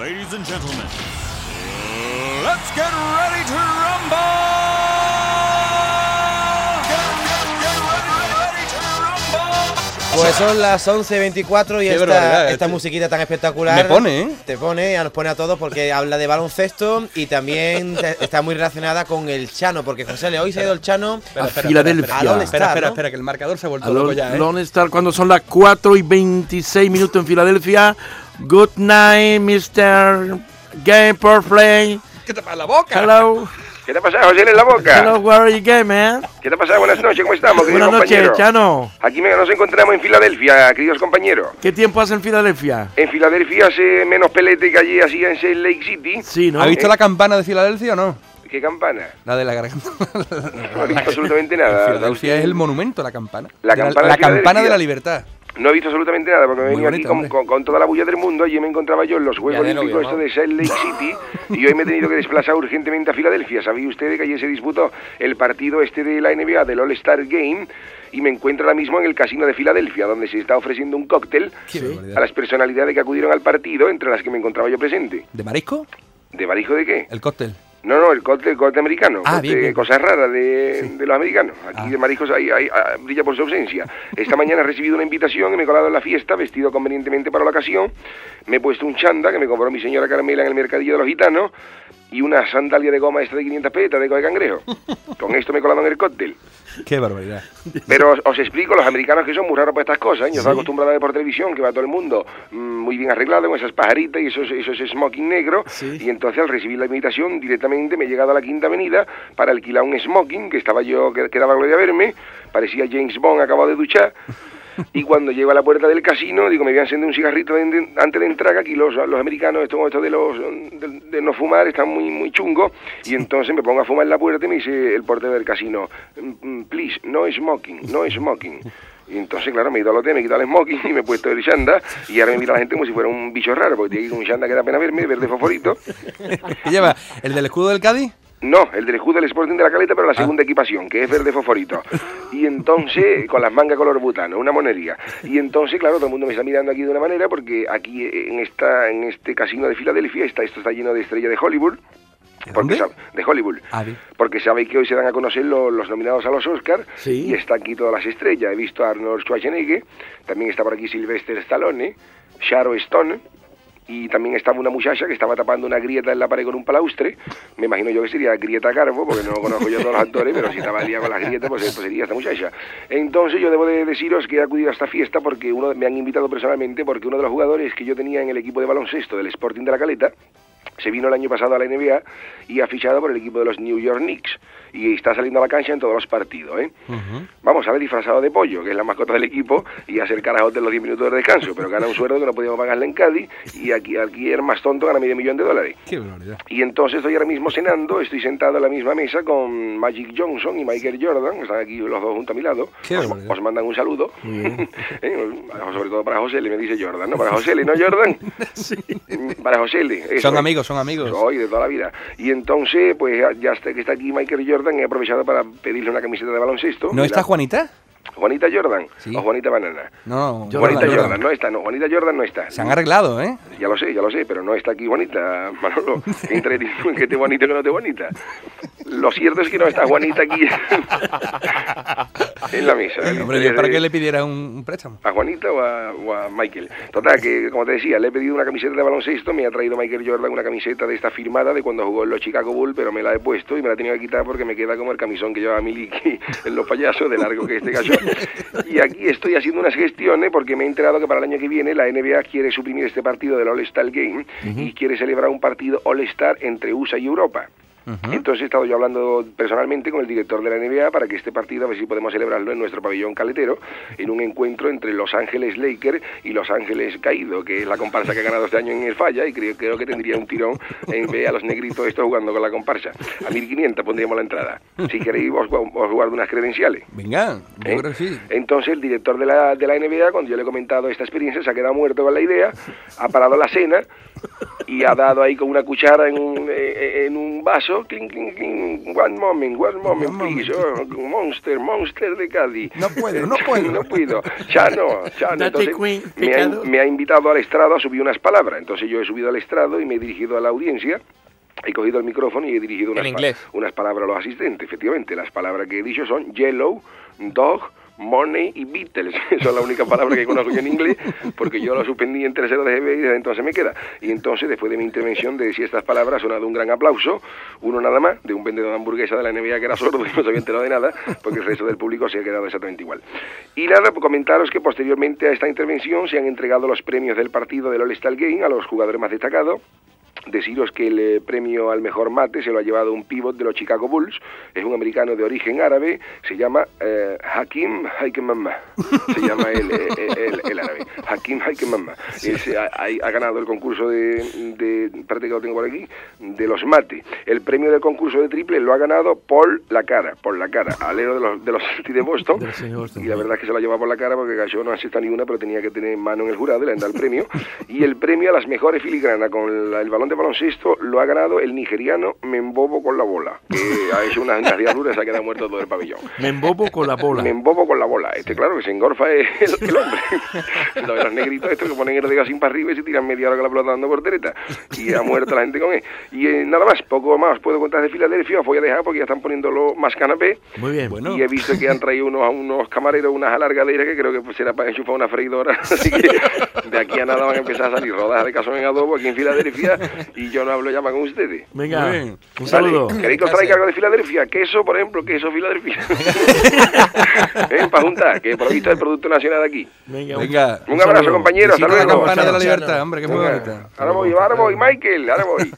Ladies and gentlemen, let's get ready to rumble! Pues son las 11.24 y Qué esta, esta este- musiquita tan espectacular. Me pone, ¿eh? Te pone, ya nos pone a todos porque habla de baloncesto y también te- está muy relacionada con el Chano, porque José Le hoy se ha ido el Chano Espera, A espera, Filadelfia. espera, espera, espera, espera, espera, que el marcador se ha vuelto A loco ya, ¿eh? Lone Star, cuando son las 4 y 26 minutos en Filadelfia. Good night, Mr. Game Play. ¿Qué te pasa la boca? Hello. ¿Qué te pasa, José, en la boca? Hello, where are you going, man? ¿Qué te pasa? Buenas noches, ¿cómo estamos, querido Buenas noches? Chano. Aquí nos encontramos en Filadelfia, queridos compañeros. ¿Qué tiempo hace en Filadelfia? En Filadelfia hace menos pelete que allí hacía en Salt Lake City. Sí, ¿no? ¿Ha visto la campana de Filadelfia o no? ¿Qué campana? La de la garganta. No he visto absolutamente nada. Filadelfia es el monumento, la campana. La campana de la campana de la libertad. No he visto absolutamente nada porque me venido bonito, aquí con, con- con toda la bulla del mundo. Allí me encontraba yo en los Juegos Olímpicos esto de Salt Lake City y hoy me he tenido que desplazar urgentemente a Filadelfia. ¿Sabía usted que ayer se disputó el partido este de la NBA del All-Star Game? Y me encuentro ahora mismo en el casino de Filadelfia, donde se está ofreciendo un cóctel a las personalidades que acudieron al partido, entre las que me encontraba yo presente. ¿De marisco? ¿De barijo de qué? El cóctel. No, no, el cóctel, el cóctel americano. Ah, bien, bien. Cosas raras de, de los americanos. Aquí Ah. de mariscos hay, hay- ah, brilla por su ausencia. Esta mañana he recibido una invitación y me he colado en la fiesta, vestido convenientemente para la ocasión. Me he puesto un chanda que me compró mi señora Carmela en el mercadillo de los gitanos y una sandalia de goma esta de 500 petas de coge cangrejo. Con esto me he colado en el cóctel. Qué barbaridad. Pero os, os explico, los americanos que son muy raros para estas cosas, ¿eh? yo estoy acostumbrado a ver por televisión que va todo el mundo mm, muy bien arreglado con esas pajaritas y esos, esos smoking negros, y entonces al recibir la invitación directamente me he llegado a la Quinta Avenida para alquilar un smoking, que estaba yo, que, que daba gloria a verme, parecía James Bond acabado de duchar, y cuando llego a la puerta del casino, digo, me voy a encender un cigarrito de- de- antes de entrar, que aquí los, los americanos, esto, esto de los de, de no fumar, están muy muy chungos, y entonces me pongo a fumar en la puerta y me dice el portero del casino, "Mm, mm, please, no smoking, no smoking. Y entonces, claro, me he ido al hotel, me he quitado el smoking y me he puesto el chanda, y ahora me mira la gente como si fuera un bicho raro, porque tiene un chanda que da pena verme, verde fosforito. ¿Qué lleva? ¿El del escudo del Cádiz? No, el del escudo del Sporting de la Caleta, pero la segunda equipación, que es verde fosforito. Y entonces, con las mangas color butano, una monería. Y entonces, claro, todo el mundo me está mirando aquí de una manera, porque aquí en esta en este casino de Filadelfia, está, esto está lleno de estrellas de Hollywood. ¿De Porque de Hollywood. Ah. Porque sabéis que hoy se dan a conocer lo- los nominados a los Oscars Sí. y están aquí todas las estrellas. He visto a Arnold Schwarzenegger, también está por aquí Sylvester Stallone, Sharon Stone y también estaba una muchacha que estaba tapando una grieta en la pared con un palaustre. Me imagino yo que sería Grieta Carbo, porque no conozco yo a todos los actores, pero si estaba liada con las grietas, pues, pues sería esta muchacha. Entonces yo debo de deciros que he acudido a esta fiesta porque uno me han invitado personalmente porque uno de los jugadores que yo tenía en el equipo de baloncesto del Sporting de la Caleta se vino el año pasado a la NBA y ha fichado por el equipo de los New York Knicks y está saliendo a la cancha en todos los partidos, ¿eh? Vamos a ver disfrazado de pollo, que es la mascota del equipo, y a hacer carajote en los 10 minutos de descanso, pero gana un sueldo que no podíamos pagarle en Cádiz y aquí, aquí el más tonto gana medio millón de dólares. Qué. Y entonces estoy ahora mismo cenando, estoy sentado en la misma mesa con Magic Johnson y Michael Jordan, están aquí los dos junto a mi lado. Qué Os, os mandan un saludo, ¿Eh? sobre todo para José, le me dice Jordan, ¿no? Para José, ¿no Jordan? Para José, Son amigos, son amigos. Hoy, de toda la vida. Y entonces, pues ya- está, que está aquí Michael Jordan, he aprovechado para pedirle una camiseta de baloncesto. ¿No está la- Juanita? Juanita Jordan Sí. o Juanita Banana. No, Juanita Jordan. Jordan. no está, no, Juanita Jordan no está. Se han arreglado, ¿eh? Ya lo sé, ya lo sé, pero no está aquí Juanita, Manolo. Entre que esté bonita que no esté bonita. Lo cierto es que no está Juanita aquí en la mesa. Hombre, yo para que le pidiera un, préstamo. ¿A Juanita o a, o a Michael? Total, que como te decía, le he pedido una camiseta de baloncesto, me ha traído Michael Jordan una camiseta de esta firmada de cuando jugó en los Chicago Bulls, pero me la he puesto y me la he tenido que quitar porque me queda como el camisón que llevaba Miliki en los payasos, de largo que este gallo. Y aquí estoy haciendo unas gestiones porque me he enterado que para el año que viene la NBA quiere suprimir este partido del All-Star Game y quiere celebrar un partido All-Star entre USA y Europa. Entonces he estado yo hablando personalmente con el director de la NBA para que este partido, a ver si podemos celebrarlo en nuestro pabellón caletero, en un encuentro entre Los Ángeles Lakers y Los Ángeles Caído, que es la comparsa que ha ganado este año en el Falla, y creo, creo que tendría un tirón en ver a los negritos estos jugando con la comparsa. A 1500 pondríamos la entrada. Si queréis, os, os guardo unas credenciales. Venga, yo ¿eh? creo que sí. Entonces el director de la, de la NBA, cuando yo le he comentado esta experiencia, se ha quedado muerto con la idea, ha parado la cena y ha dado ahí con una cuchara en un, eh, en un vaso, clink, clink, clink, one moment, one moment, please, oh, monster, monster de Cádiz. No puedo, no puedo. no puedo. Chano, Chano. Date Entonces, me ha, me ha invitado al estrado a subir unas palabras. Entonces yo he subido al estrado y me he dirigido a la audiencia. He cogido el micrófono y he dirigido unas, En pa- inglés. unas palabras a los asistentes. Efectivamente, las palabras que he dicho son yellow, dog, money y Beatles. Son las únicas palabras que conozco yo en inglés, porque yo lo suspendí en tercero de GB y desde entonces me queda. Y entonces, después de mi intervención de decir estas palabras, sonado un gran aplauso, uno nada más, de un vendedor de hamburguesa de la NBA que era sordo y no se había enterado de nada, porque el resto del público se ha quedado exactamente igual. Y nada, pues comentaros que posteriormente a esta intervención se han entregado los premios del partido del All-Star Game a los jugadores más destacados. Deciros que el eh, premio al mejor mate se lo ha llevado un pívot de los Chicago Bulls, es un americano de origen árabe, se llama eh, Hakim Haikemamma, se llama el, eh, el- el árabe, Hakim Haikemamma. Eh, ha, ha- ganado el concurso de, de, espérate que lo tengo por aquí, de los mate. El premio del concurso de triple lo ha ganado por la cara, por la cara, alero de los, de los de Boston, De Boston, y la sí. verdad es que se lo ha llevado por la cara porque cayó no asista ni una, pero tenía que tener mano en el jurado y le han dado el premio. Y el premio a las mejores filigranas con la- el balón de baloncesto lo ha ganado el nigeriano Membobo con la bola, que ha hecho unas, diabluras y se ha quedado muerto todo el pabellón. Me embobo con la bola. Me embobo con la bola. Este, claro, que se engorfa es el, el hombre. Lo de los negritos estos que ponen el dedo así para arriba y se tiran media hora con la pelota dando portereta. Y ha muerto la gente con él. Y eh, nada más, poco más os puedo contar de Filadelfia. Os voy a dejar porque ya están poniéndolo más canapé. Muy bien. Bueno. Y he visto que han traído unos, a unos camareros unas alargaderas que creo que pues, será para enchufar una freidora. Así que de aquí a nada van a empezar a salir rodajas de cazón en adobo aquí en Filadelfia. Y yo no hablo ya más con ustedes. Venga, bien. un Vale, saludo. ¿Queréis que os traiga algo de Filadelfia? Queso, por ejemplo, queso Filadelfia. ¿Eh? Para juntar, que por lo visto es el producto nacional de aquí. Venga, Venga. Un abrazo, saludo. compañero. Hasta Visita la luego. campana de la libertad, hombre, que muy bonita. Ahora voy, ahora voy, Michael, ahora voy.